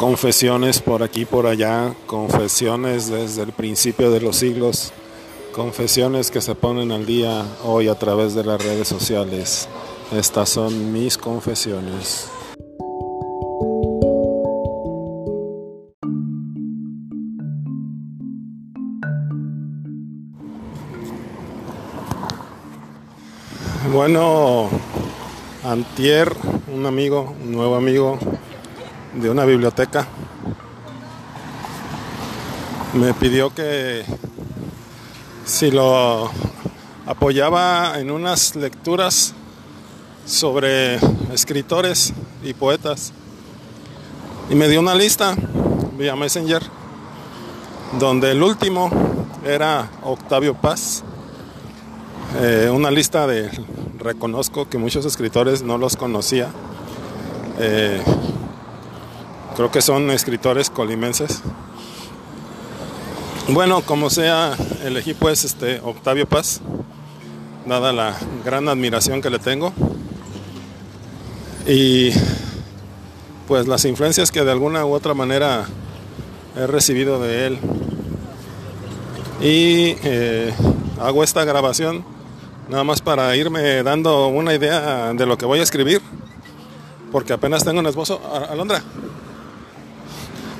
confesiones por aquí, por allá, confesiones desde el principio de los siglos, confesiones que se ponen al día hoy a través de las redes sociales. Estas son mis confesiones. Bueno, Antier, un amigo, un nuevo amigo de una biblioteca, me pidió que si lo apoyaba en unas lecturas sobre escritores y poetas. Y me dio una lista vía Messenger, donde el último era Octavio Paz. Eh, una lista de, reconozco que muchos escritores no los conocía. Eh, creo que son escritores colimenses. Bueno, como sea, elegí pues este Octavio Paz, dada la gran admiración que le tengo. Y pues las influencias que de alguna u otra manera he recibido de él. Y eh, hago esta grabación nada más para irme dando una idea de lo que voy a escribir, porque apenas tengo un esbozo. Alondra,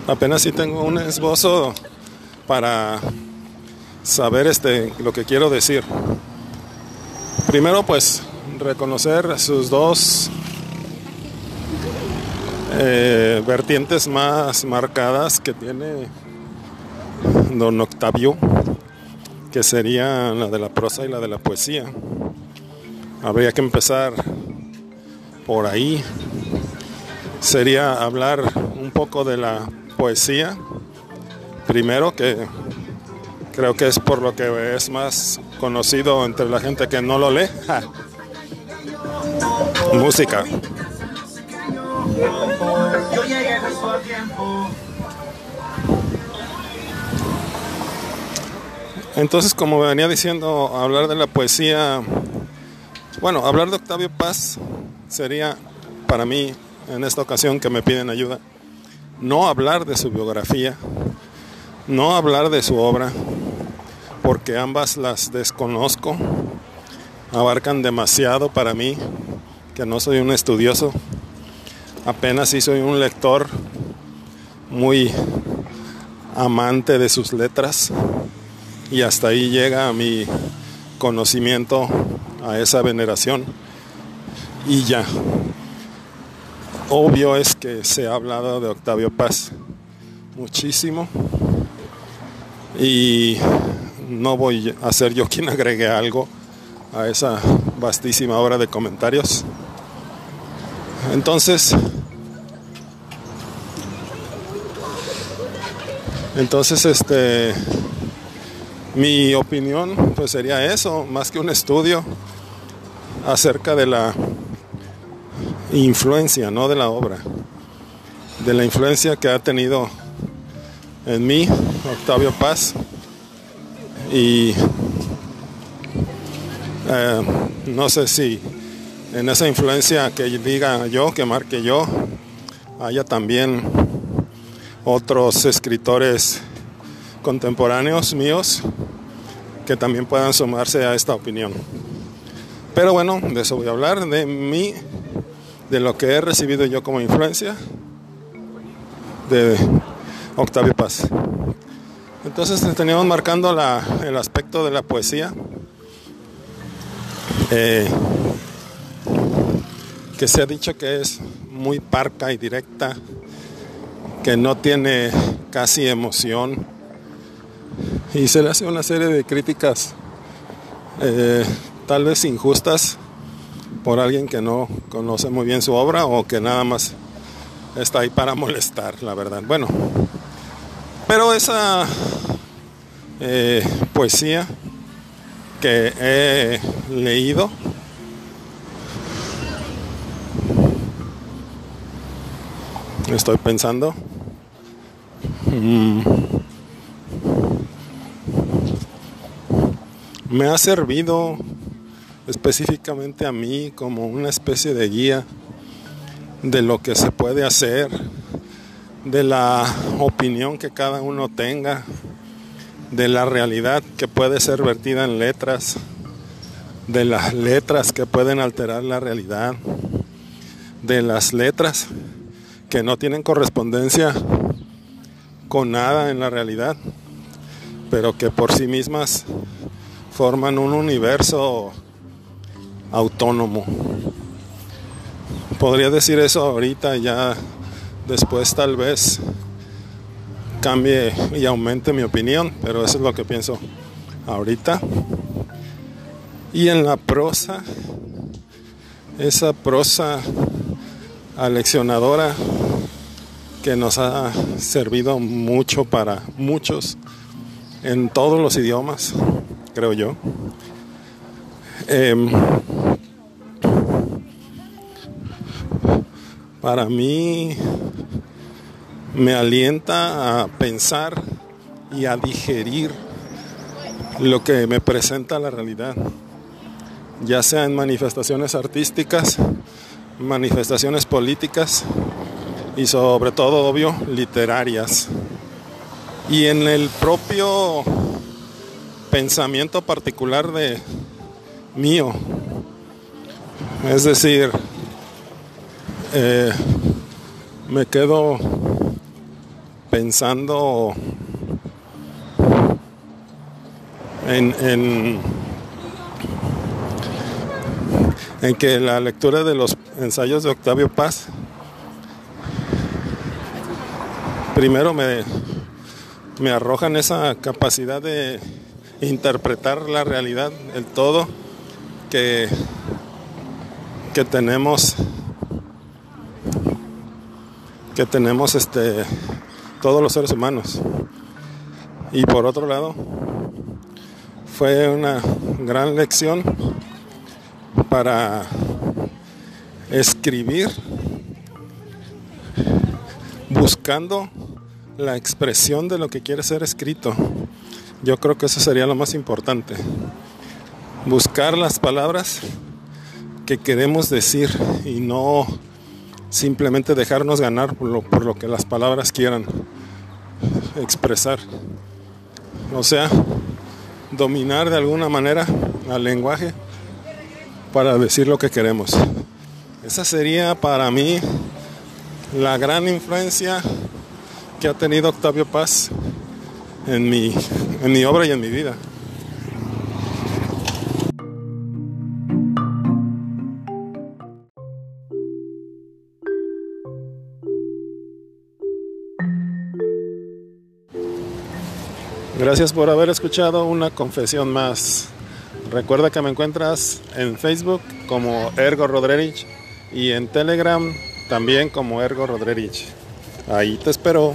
apenas sí tengo un esbozo para saber este, lo que quiero decir. Primero, pues, reconocer sus dos eh, vertientes más marcadas que tiene don Octavio que sería la de la prosa y la de la poesía. Habría que empezar por ahí. Sería hablar un poco de la poesía. Primero, que creo que es por lo que es más conocido entre la gente que no lo lee. Música. Entonces, como venía diciendo, hablar de la poesía, bueno, hablar de Octavio Paz sería para mí, en esta ocasión que me piden ayuda, no hablar de su biografía, no hablar de su obra, porque ambas las desconozco, abarcan demasiado para mí, que no soy un estudioso, apenas sí soy un lector muy amante de sus letras y hasta ahí llega mi conocimiento a esa veneración y ya. Obvio es que se ha hablado de Octavio Paz muchísimo y no voy a ser yo quien agregue algo a esa vastísima obra de comentarios. Entonces, entonces este mi opinión pues sería eso, más que un estudio acerca de la influencia, no de la obra, de la influencia que ha tenido en mí Octavio Paz y eh, no sé si en esa influencia que diga yo, que marque yo, haya también otros escritores contemporáneos míos que también puedan sumarse a esta opinión. Pero bueno, de eso voy a hablar, de mí, de lo que he recibido yo como influencia de Octavio Paz. Entonces teníamos marcando el aspecto de la poesía, eh, que se ha dicho que es muy parca y directa, que no tiene casi emoción y se le hace una serie de críticas eh, tal vez injustas por alguien que no conoce muy bien su obra o que nada más está ahí para molestar, la verdad. Bueno, pero esa eh, poesía que he leído estoy pensando mm, me ha servido específicamente a mí como una especie de guía de lo que se puede hacer, de la opinión que cada uno tenga, de la realidad que puede ser vertida en letras, de las letras que pueden alterar la realidad, de las letras que no tienen correspondencia con nada en la realidad, pero que por sí mismas forman un universo autónomo. Podría decir eso ahorita ya después tal vez cambie y aumente mi opinión, pero eso es lo que pienso ahorita. Y en la prosa, esa prosa aleccionadora que nos ha servido mucho para muchos en todos los idiomas, creo yo. Em, para mí me alienta a pensar y a digerir lo que me presenta la realidad, ya sea en manifestaciones artísticas, manifestaciones políticas y sobre todo, obvio, literarias. Y en el propio pensamiento particular de mío, es decir, eh, me quedo pensando en, en, en, que la lectura de los ensayos de Octavio Paz primero me, me arrojan esa capacidad de interpretar la realidad, el todo que, que tenemos que tenemos este todos los seres humanos. Y por otro lado, fue una gran lección para escribir buscando la expresión de lo que quiere ser escrito. Yo creo que eso sería lo más importante. Buscar las palabras que queremos decir y no simplemente dejarnos ganar por lo, que las palabras quieran expresar. O sea, dominar de alguna manera al lenguaje para decir lo que queremos. Esa sería para mí la gran influencia que ha tenido Octavio Paz en mi, en mi obra y en mi vida. Gracias por haber escuchado una confesión más. Recuerda que me encuentras en Facebook como Ergo Rodrerich y en Telegram también como Ergo Rodrerich. Ahí te espero.